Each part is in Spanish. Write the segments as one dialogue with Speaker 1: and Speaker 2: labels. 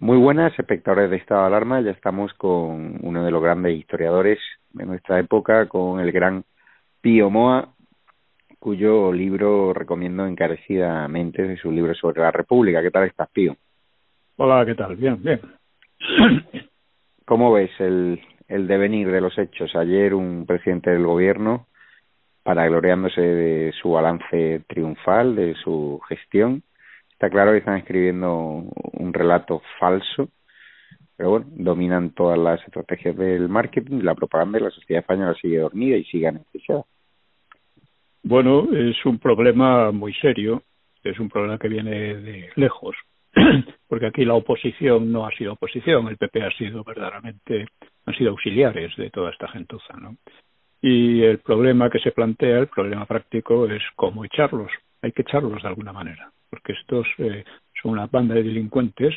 Speaker 1: Muy buenas, espectadores de Estado de Alarma. Ya estamos con uno de los grandes historiadores de nuestra época, con el gran Pío Moa, cuyo libro recomiendo encarecidamente de su libro sobre la República. ¿Qué tal estás, Pío?
Speaker 2: Hola, ¿qué tal? Bien, bien.
Speaker 1: ¿Cómo ves el, el devenir de los hechos? Ayer un presidente del gobierno, para gloriándose de su balance triunfal, de su gestión, está claro que están escribiendo un relato falso, pero bueno, dominan todas las estrategias del marketing, la propaganda y la sociedad española sigue dormida y sigue anestesiada.
Speaker 2: Bueno, es un problema muy serio, es un problema que viene de lejos, porque aquí la oposición no ha sido oposición, el PP ha sido verdaderamente, han sido auxiliares de toda esta gentuza, ¿no? Y el problema que se plantea, el problema práctico, es cómo echarlos. Hay que echarlos de alguna manera, porque estos eh, son una banda de delincuentes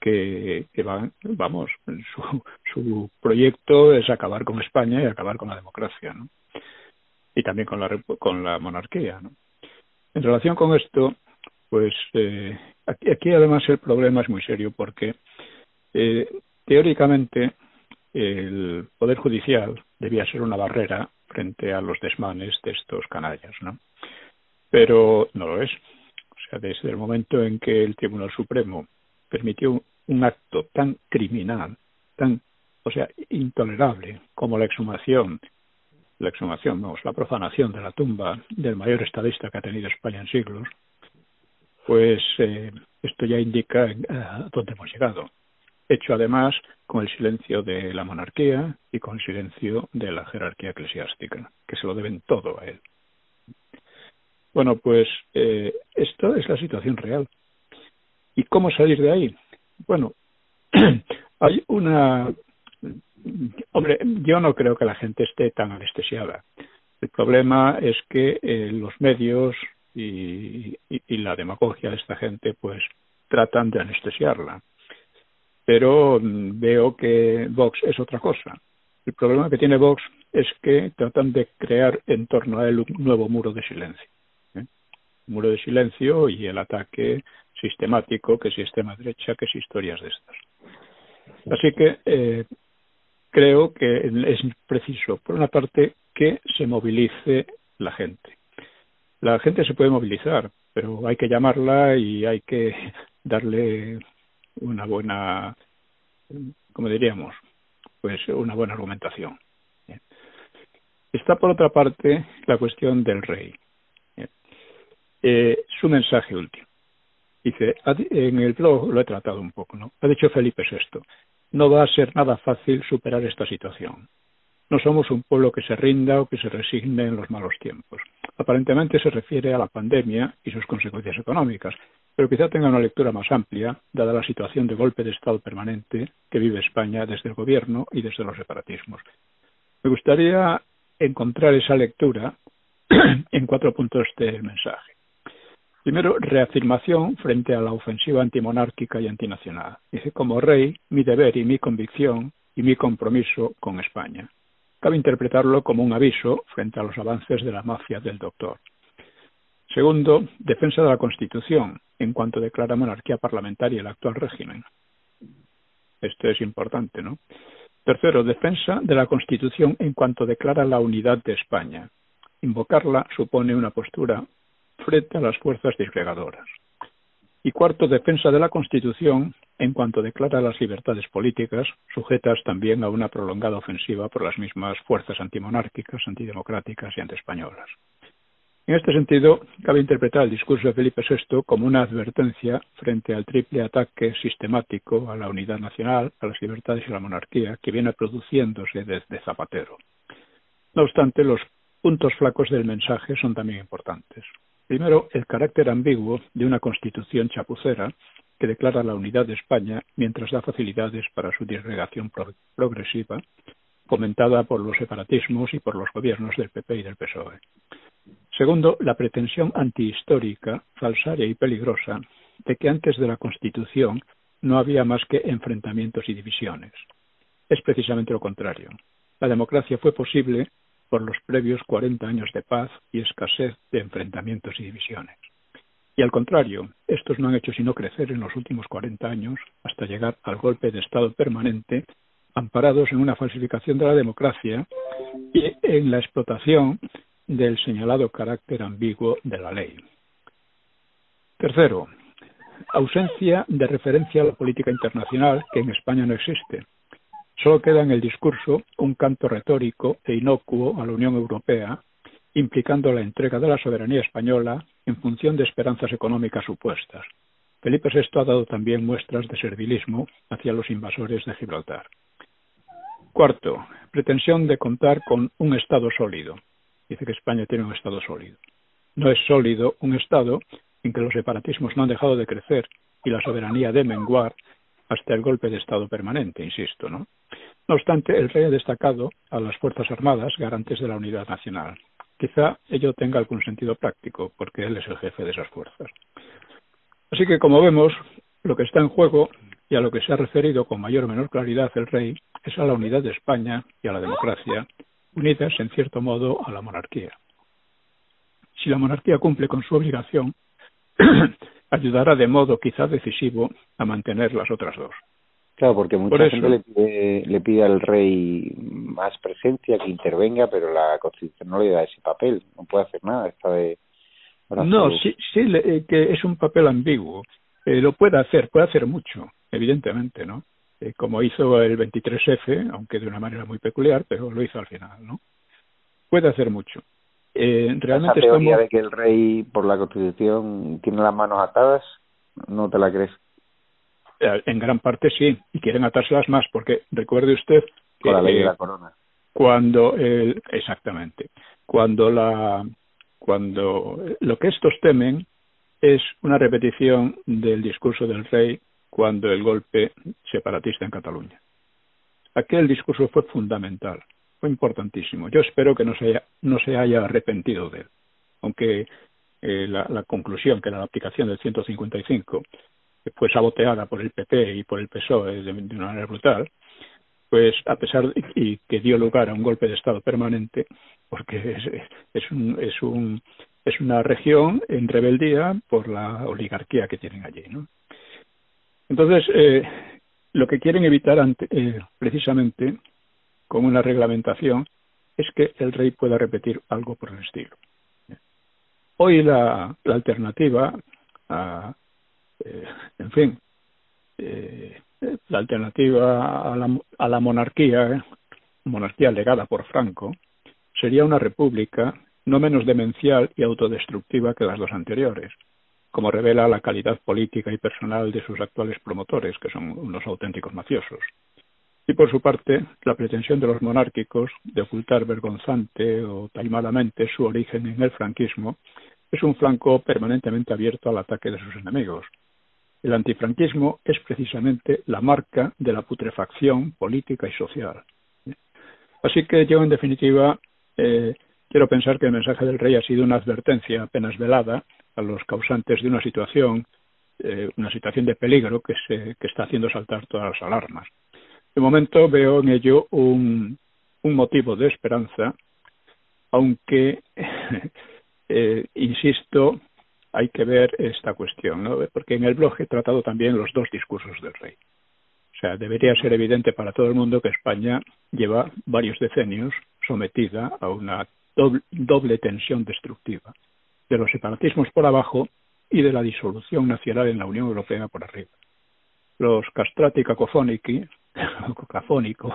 Speaker 2: que, van, vamos, su, su proyecto es acabar con España y acabar con la democracia, ¿no? Y también con la, con la monarquía. En relación con esto, pues eh, aquí, aquí además el problema es muy serio porque eh, teóricamente el Poder Judicial debía ser una barrera frente a los desmanes de estos canallas, ¿no? Pero no lo es. O sea, desde el momento en que el Tribunal Supremo permitió un acto tan criminal, tan, o sea, intolerable como la exhumación, la exhumación, vamos, la profanación de la tumba del mayor estadista que ha tenido España en siglos, pues eh, esto ya indica eh, a dónde hemos llegado hecho además con el silencio de la monarquía y con el silencio de la jerarquía eclesiástica, que se lo deben todo a él. Bueno, pues eh, esto es la situación real. ¿Y cómo salir de ahí? Bueno, hay una... Hombre, yo no creo que la gente esté tan anestesiada. El problema es que eh, los medios y, y, y la demagogia de esta gente pues tratan de anestesiarla pero veo que Vox es otra cosa. El problema que tiene Vox es que tratan de crear en torno a él un nuevo muro de silencio. Muro de silencio y el ataque sistemático, que si extrema derecha, que si historias de estas. Así que eh, creo que es preciso, por una parte, que se movilice la gente. La gente se puede movilizar, pero hay que llamarla y hay que darle una buena, como diríamos, pues una buena argumentación. Está por otra parte la cuestión del rey. Eh, su mensaje último. Dice, en el blog lo he tratado un poco, ¿no? Ha dicho Felipe VI, no va a ser nada fácil superar esta situación. No somos un pueblo que se rinda o que se resigne en los malos tiempos. Aparentemente se refiere a la pandemia y sus consecuencias económicas, pero quizá tenga una lectura más amplia, dada la situación de golpe de Estado permanente que vive España desde el gobierno y desde los separatismos. Me gustaría encontrar esa lectura en cuatro puntos del mensaje. Primero, reafirmación frente a la ofensiva antimonárquica y antinacional. Dice, como rey, mi deber y mi convicción y mi compromiso con España. Cabe interpretarlo como un aviso frente a los avances de la mafia del doctor. Segundo, defensa de la Constitución en cuanto declara monarquía parlamentaria el actual régimen. Esto es importante, ¿no? Tercero, defensa de la Constitución en cuanto declara la unidad de España. Invocarla supone una postura frente a las fuerzas disgregadoras. Y cuarto, defensa de la Constitución en cuanto declara las libertades políticas, sujetas también a una prolongada ofensiva por las mismas fuerzas antimonárquicas, antidemocráticas y antiespañolas. En este sentido, cabe interpretar el discurso de Felipe VI como una advertencia frente al triple ataque sistemático a la unidad nacional, a las libertades y a la monarquía que viene produciéndose desde Zapatero. No obstante, los puntos flacos del mensaje son también importantes. Primero, el carácter ambiguo de una constitución chapucera que declara la unidad de España mientras da facilidades para su disgregación progresiva, fomentada por los separatismos y por los gobiernos del PP y del PSOE. Segundo, la pretensión antihistórica, falsaria y peligrosa de que antes de la Constitución no había más que enfrentamientos y divisiones. Es precisamente lo contrario. La democracia fue posible por los previos 40 años de paz y escasez de enfrentamientos y divisiones. Y al contrario, estos no han hecho sino crecer en los últimos 40 años hasta llegar al golpe de Estado permanente, amparados en una falsificación de la democracia y en la explotación del señalado carácter ambiguo de la ley. Tercero, ausencia de referencia a la política internacional que en España no existe. Solo queda en el discurso un canto retórico e inocuo a la Unión Europea, implicando la entrega de la soberanía española en función de esperanzas económicas supuestas. Felipe VI ha dado también muestras de servilismo hacia los invasores de Gibraltar. Cuarto, pretensión de contar con un Estado sólido dice que España tiene un Estado sólido. No es sólido un Estado en que los separatismos no han dejado de crecer y la soberanía de menguar hasta el golpe de Estado permanente, insisto, ¿no? No obstante, el rey ha destacado a las Fuerzas Armadas garantes de la unidad nacional. Quizá ello tenga algún sentido práctico, porque él es el jefe de esas fuerzas. Así que, como vemos, lo que está en juego y a lo que se ha referido con mayor o menor claridad el rey es a la unidad de España y a la democracia unidas en cierto modo a la monarquía. Si la monarquía cumple con su obligación, ayudará de modo quizá decisivo a mantener las otras dos.
Speaker 1: Claro, porque mucha gente le pide, le pide al rey más presencia, que intervenga, pero la Constitución no le da ese papel, no puede hacer nada. Esta de
Speaker 2: no, sí, sí eh, que es un papel ambiguo. Eh, lo puede hacer, puede hacer mucho, evidentemente, ¿no? Eh, como hizo el 23F, aunque de una manera muy peculiar, pero lo hizo al final, ¿no? Puede hacer mucho.
Speaker 1: Eh, realmente Esa teoría de que el rey, por la Constitución, tiene las manos atadas, ¿no te la crees?
Speaker 2: Eh, en gran parte sí, y quieren atárselas más, porque recuerde usted
Speaker 1: que... Con la ley de la corona.
Speaker 2: Cuando, el, exactamente, cuando la cuando lo que estos temen es una repetición del discurso del rey cuando el golpe separatista en Cataluña. Aquel discurso fue fundamental, fue importantísimo. Yo espero que no se haya, no se haya arrepentido de él, aunque eh, la, conclusión, que era la aplicación del 155, que fue saboteada por el PP y por el PSOE de, una manera brutal, pues a pesar de y que dio lugar a un golpe de Estado permanente, porque es, es, un, es un es una región en rebeldía por la oligarquía que tienen allí. ¿no? Entonces, eh, lo que quieren evitar ante, eh, precisamente con una reglamentación es que el rey pueda repetir algo por el estilo. Hoy la, la alternativa, a, eh, en fin, eh, la alternativa a la, a la monarquía, monarquía legada por Franco, sería una república no menos demencial y autodestructiva que las dos anteriores, como revela la calidad política y personal de sus actuales promotores, que son unos auténticos mafiosos. Y por su parte, la pretensión de los monárquicos de ocultar vergonzante o taimadamente su origen en el franquismo es un flanco permanentemente abierto al ataque de sus enemigos. El antifranquismo es precisamente la marca de la putrefacción política y social. Así que yo, en definitiva, eh, quiero pensar que el mensaje del rey ha sido una advertencia apenas velada a los causantes de una situación, eh, una situación de peligro que, se, que está haciendo saltar todas las alarmas. De momento veo en ello un, motivo de esperanza, aunque, eh, insisto, hay que ver esta cuestión, ¿no? porque en el blog he tratado también los dos discursos del rey. O sea, debería ser evidente para todo el mundo que España lleva varios decenios sometida a una doble, tensión destructiva, de los separatismos por abajo y de la disolución nacional en la Unión Europea por arriba. Los castrati cacofónici cacofónico,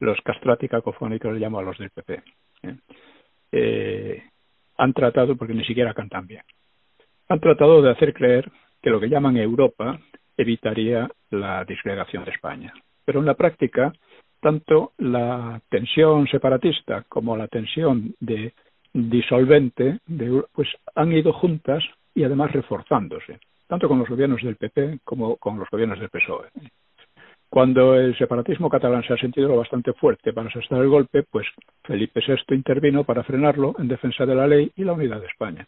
Speaker 2: los castrati cacofónicos le llamo a los del PP, ¿eh? Eh, han tratado, porque ni siquiera cantan bien, han tratado de hacer creer que lo que llaman Europa evitaría la disgregación de España. Pero en la práctica, tanto la tensión separatista como la tensión de disolvente de, pues han ido juntas y además reforzándose, tanto con los gobiernos del PP como con los gobiernos del PSOE. Cuando el separatismo catalán se ha sentido bastante fuerte para asestar el golpe, pues Felipe VI intervino para frenarlo en defensa de la ley y la unidad de España.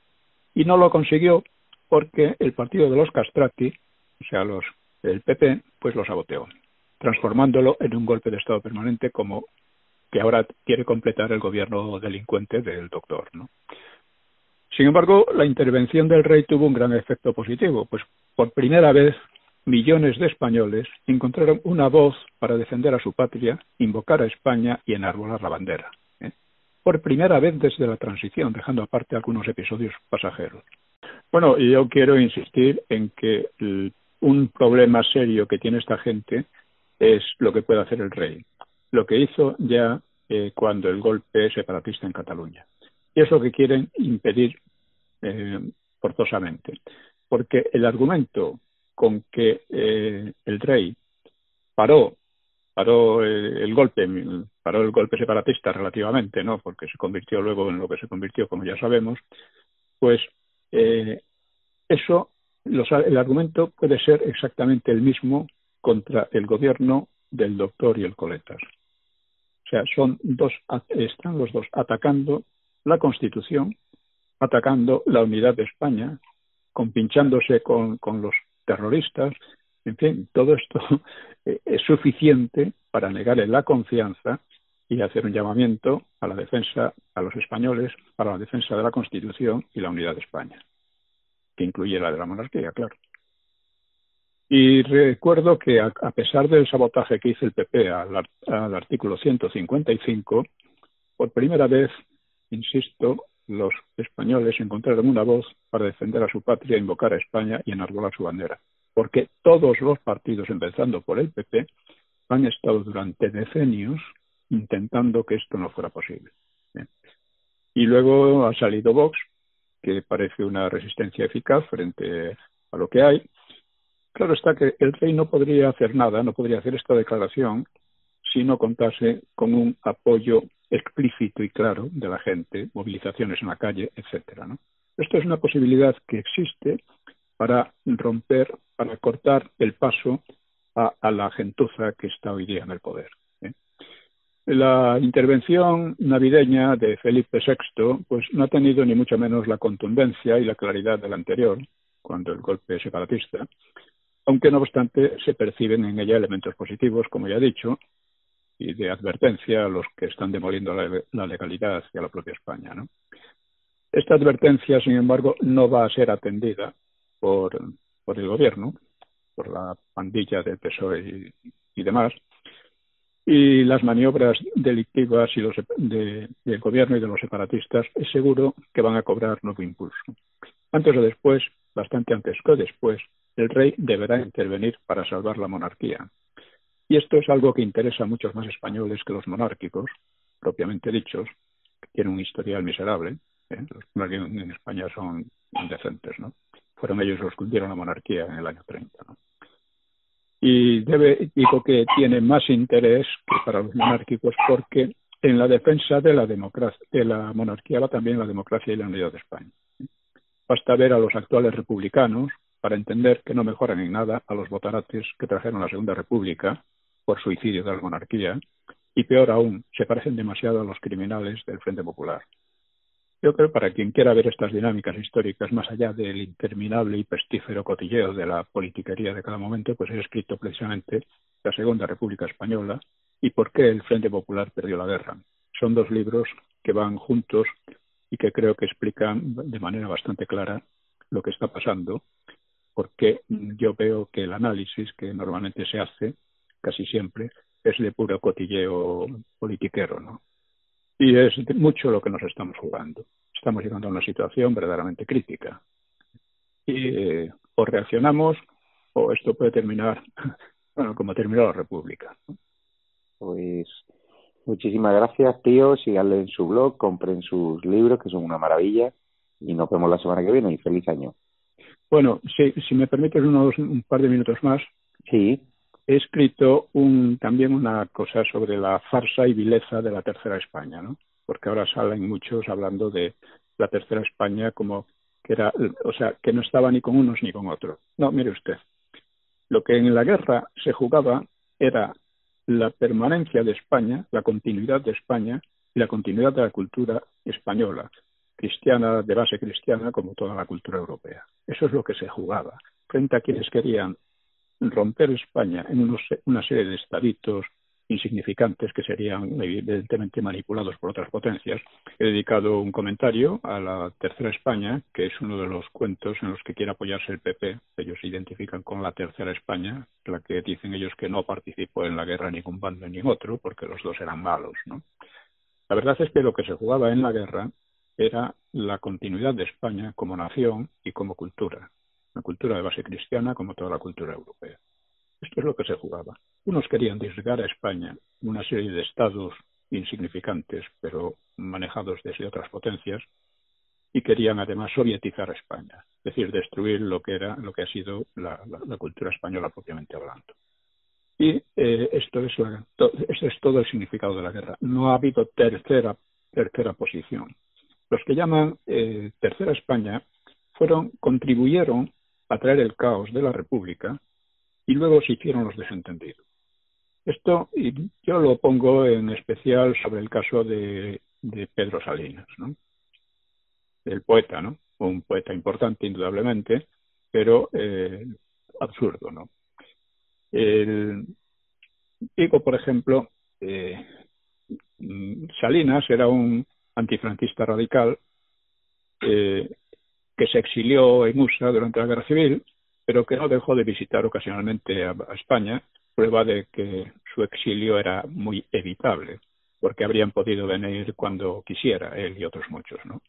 Speaker 2: Y no lo consiguió porque el partido de los castrati, o sea, los el PP, pues lo saboteó, transformándolo en un golpe de Estado permanente como que ahora quiere completar el gobierno delincuente del doctor, ¿no? Sin embargo, la intervención del rey tuvo un gran efecto positivo, pues por primera vez millones de españoles encontraron una voz para defender a su patria, invocar a España y enarbolar la bandera. ¿eh? Por primera vez desde la transición, dejando aparte algunos episodios pasajeros. Bueno, yo quiero insistir en que un problema serio que tiene esta gente es lo que puede hacer el rey, lo que hizo ya eh, cuando el golpe separatista en Cataluña. Y es lo que quieren impedir eh, forzosamente, porque el argumento con que eh, el rey paró paró eh, el golpe paró el golpe separatista relativamente no porque se convirtió luego en lo que se convirtió como ya sabemos pues eh, eso los, el argumento puede ser exactamente el mismo contra el gobierno del doctor y el coletas. O sea son dos están los dos atacando la constitución atacando la unidad de España compinchándose con, con los terroristas, en fin, todo esto eh, es suficiente para negarle la confianza y hacer un llamamiento a la defensa, a los españoles, para la defensa de la Constitución y la unidad de España, que incluye la de la monarquía, claro. Y recuerdo que a, pesar del sabotaje que hizo el PP al, al artículo 155, por primera vez, insisto, los españoles encontraron una voz para defender a su patria, invocar a España y enarbolar su bandera. Porque todos los partidos, empezando por el PP, han estado durante decenios intentando que esto no fuera posible. Y luego ha salido Vox, que parece una resistencia eficaz frente a lo que hay. Claro está que el rey no podría hacer nada, no podría hacer esta declaración si no contase con un apoyo explícito y claro de la gente, movilizaciones en la calle, etcétera. ¿no? Esto es una posibilidad que existe para romper, para cortar el paso a, la gentuza que está hoy día en el poder. ¿eh? La intervención navideña de Felipe VI pues no ha tenido ni mucho menos la contundencia y la claridad de la anterior, cuando el golpe separatista, aunque no obstante se perciben en ella elementos positivos, como ya he dicho, y de advertencia a los que están demoliendo la, legalidad y a la propia España. Esta advertencia, sin embargo, no va a ser atendida por, el gobierno, por la pandilla del PSOE y, demás, y las maniobras delictivas y del gobierno y de los separatistas es seguro que van a cobrar nuevo impulso. Antes o después, bastante antes que después, el rey deberá intervenir para salvar la monarquía. Y esto es algo que interesa a muchos más españoles que los monárquicos, propiamente dichos, que tienen un historial miserable. ¿eh? Los monárquicos en España son indecentes, ¿no? Fueron ellos los que hundieron la monarquía en el año 30, ¿no? y digo que tiene más interés que para los monárquicos porque en la defensa de la democracia, de la monarquía va también la democracia y la unidad de España. Basta ver a los actuales republicanos para entender que no mejoran en nada a los botarates que trajeron la Segunda República por suicidio de la monarquía y peor aún, se parecen demasiado a los criminales del Frente Popular. Yo creo que para quien quiera ver estas dinámicas históricas más allá del interminable y pestífero cotilleo de la politiquería de cada momento, pues he escrito precisamente la Segunda República Española y por qué el Frente Popular perdió la guerra. Son dos libros que van juntos y que creo que explican de manera bastante clara lo que está pasando, porque yo veo que el análisis que normalmente se hace, casi siempre, es de puro cotilleo politiquero, ¿no? Y es mucho lo que nos estamos jugando. Estamos llegando a una situación verdaderamente crítica. Y eh, o reaccionamos o esto puede terminar, bueno, como terminó la República.
Speaker 1: Pues muchísimas gracias, tío. Síganle en su blog, compren sus libros, que son una maravilla. Y nos vemos la semana que viene y feliz año.
Speaker 2: Bueno, si, si me permites unos, un par de minutos más.
Speaker 1: Sí
Speaker 2: he escrito un, también una cosa sobre la farsa y vileza de la Tercera España, ¿no? Porque ahora salen muchos hablando de la Tercera España como que era, o sea, que no estaba ni con unos ni con otros. No, mire usted, lo que en la guerra se jugaba era la permanencia de España, la continuidad de España y la continuidad de la cultura española, cristiana, de base cristiana, como toda la cultura europea. Eso es lo que se jugaba, frente a quienes querían romper España en una serie de estaditos insignificantes que serían evidentemente manipulados por otras potencias. He dedicado un comentario a la Tercera España, que es uno de los cuentos en los que quiere apoyarse el PP. Ellos se identifican con la Tercera España, la que dicen ellos que no participó en la guerra ningún bando ni otro, porque los dos eran malos. ¿no? La verdad es que lo que se jugaba en la guerra era la continuidad de España como nación y como cultura una cultura de base cristiana como toda la cultura europea. Esto es lo que se jugaba. Unos querían disgregar a España una serie de estados insignificantes, pero manejados desde otras potencias, y querían además sovietizar a España, es decir, destruir lo que era, lo que ha sido la, cultura española propiamente hablando. Y eh, esto es la, es todo el significado de la guerra. No ha habido tercera tercera posición. Los que llaman eh, tercera España fueron contribuyeron a traer el caos de la República y luego se hicieron los desentendidos. Esto yo lo pongo en especial sobre el caso de, Pedro Salinas. El poeta, ¿no? Un poeta importante, indudablemente, pero eh, absurdo, ¿no? El, digo, por ejemplo, eh, Salinas era un antifranquista radical eh, que se exilió en USA durante la Guerra Civil, pero que no dejó de visitar ocasionalmente a, España, prueba de que su exilio era muy evitable, porque habrían podido venir cuando quisiera él y otros muchos, ¿no?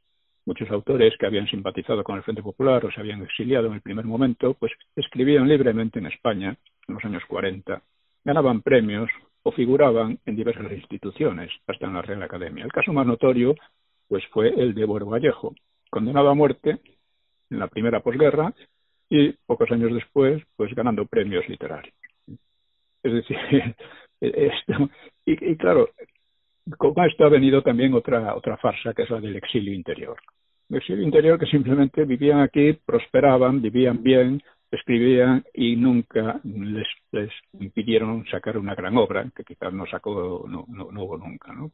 Speaker 2: Muchos autores que habían simpatizado con el Frente Popular o se habían exiliado en el primer momento, pues escribían libremente en España en los años 40, ganaban premios o figuraban en diversas instituciones, hasta en la Real Academia. El caso más notorio pues fue el de Buero Vallejo, condenado a muerte en la primera posguerra y pocos años después, pues ganando premios literarios. Es decir, esto, y, claro, con esto ha venido también otra, otra farsa, que es la del exilio interior. El exilio interior que simplemente vivían aquí, prosperaban, vivían bien, escribían y nunca les, les impidieron sacar una gran obra, que quizás no sacó, no, no, no hubo nunca, ¿no?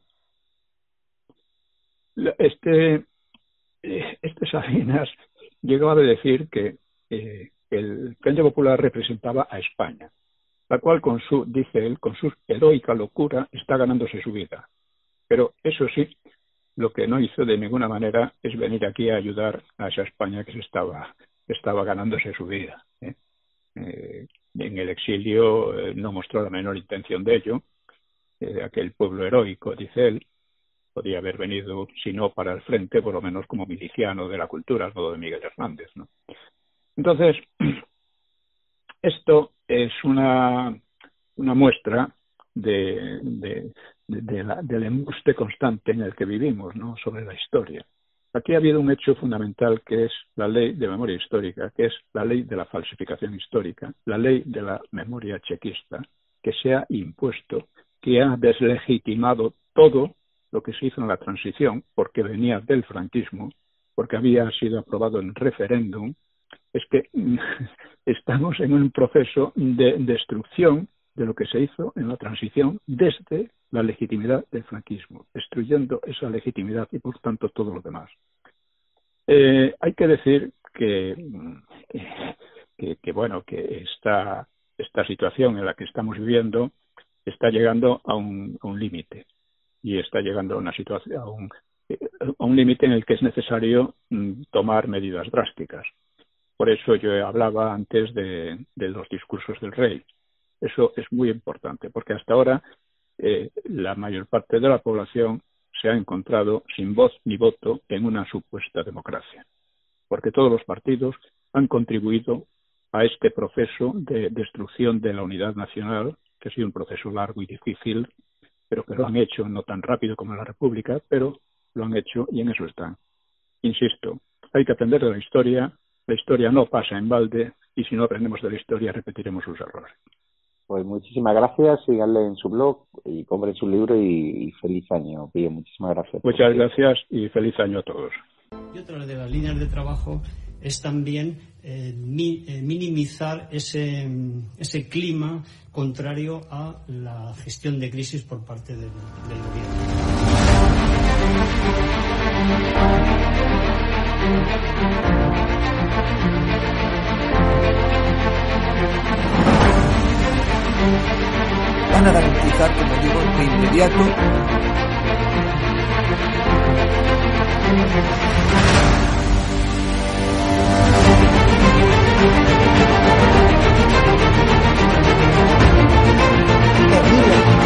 Speaker 2: Este, este Salinas llegó a decir que eh, el Frente Popular representaba a España, la cual, con su, dice él, con su heroica locura está ganándose su vida. Pero eso sí, lo que no hizo de ninguna manera es venir aquí a ayudar a esa España que se estaba, estaba ganándose su vida. ¿eh? Eh, en el exilio no mostró la menor intención de ello. aquel pueblo heroico, dice él, podía haber venido, si no para el frente, por lo menos como miliciano de la cultura, al modo de Miguel Hernández. ¿no? Entonces, esto es una, una muestra de, de, la, del embuste constante en el que vivimos sobre la historia. Aquí ha habido un hecho fundamental que es la ley de memoria histórica, que es la ley de la falsificación histórica, la ley de la memoria chequista, que se ha impuesto, que ha deslegitimado todo lo que se hizo en la transición, porque venía del franquismo, porque había sido aprobado en referéndum, es que estamos en un proceso de destrucción de lo que se hizo en la transición desde la legitimidad del franquismo, destruyendo esa legitimidad y por tanto todo lo demás. Eh, hay que decir que, bueno que esta, situación en la que estamos viviendo está llegando a un límite y está llegando a una situación a un, a un límite en el que es necesario mm, tomar medidas drásticas. Por eso yo hablaba antes de, de los discursos del rey. Eso es muy importante, porque hasta ahora eh, la mayor parte de la población se ha encontrado sin voz ni voto en una supuesta democracia, porque todos los partidos han contribuido a este proceso de destrucción de la unidad nacional, que ha sido un proceso largo y difícil, pero que lo han hecho no tan rápido como la República, pero lo han hecho y en eso están. Insisto, hay que aprender de la historia, la historia no pasa en balde y si no aprendemos de la historia repetiremos sus errores.
Speaker 1: Pues muchísimas gracias, síganle en su blog y compren su libro y, feliz año, Pío. Muchísimas gracias.
Speaker 2: Muchas gracias y feliz año a todos.
Speaker 3: Y otra de las líneas de trabajo es también eh, eh, minimizar ese, ese clima contrario a la gestión de crisis por parte del, del gobierno.
Speaker 4: van a garantizar, como digo, de inmediato Terrible.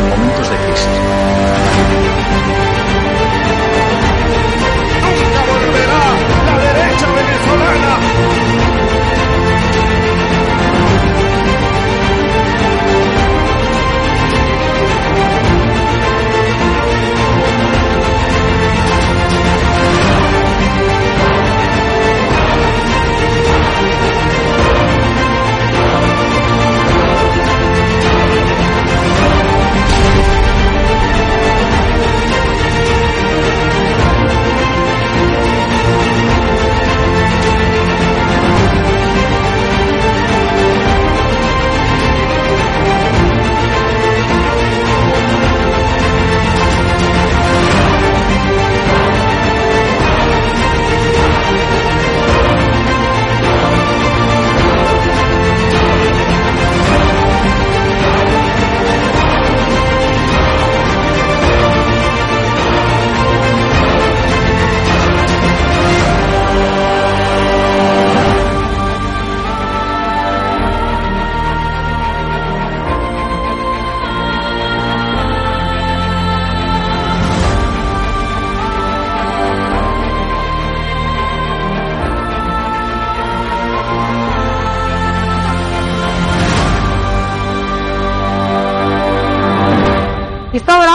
Speaker 5: 我
Speaker 6: 们不是